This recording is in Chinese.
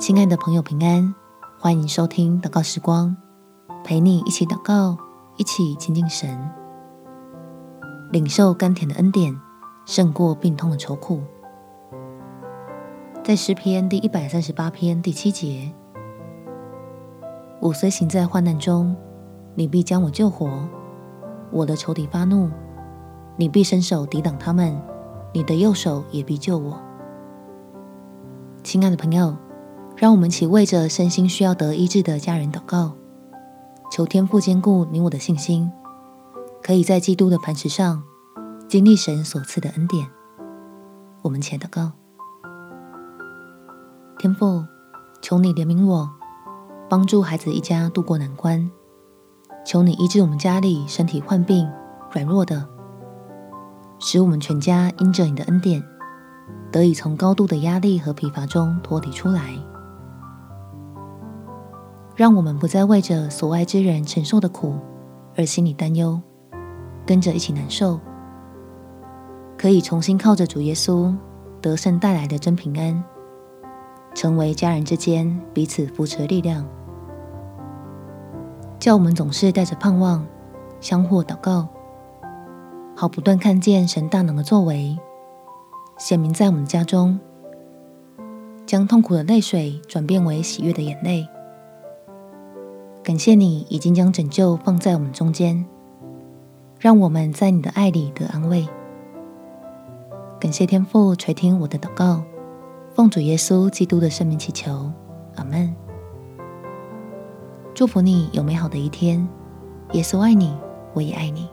亲爱的朋友，平安！欢迎收听祷告时光，陪你一起祷告，一起亲近神，领受甘甜的恩典，胜过病痛的愁苦。在诗篇第一百三十八篇第七节：“我虽行在患难中，你必将我救活；我的仇敌发怒，你必伸手抵挡他们，你的右手也必救我。”亲爱的朋友。让我们一起为着身心需要得医治的家人祷告，求天父坚固你我的信心，可以在基督的磐石上经历神所赐的恩典。我们且祷告：天父，求你怜悯我，帮助孩子一家度过难关。求你医治我们家里身体患病、软弱的，使我们全家因着你的恩典，得以从高度的压力和疲乏中脱离出来。让我们不再为着所爱之人承受的苦而心里担忧，跟着一起难受，可以重新靠着主耶稣得胜带来的真平安，成为家人之间彼此扶持的力量。叫我们总是带着盼望，相互祷告，好不断看见神大能的作为，显明在我们家中，将痛苦的泪水转变为喜悦的眼泪。感谢你已经将拯救放在我们中间，让我们在你的爱里得安慰。感谢天父垂听我的祷告，奉主耶稣基督的圣名祈求，阿门。祝福你有美好的一天。耶稣爱你，我也爱你。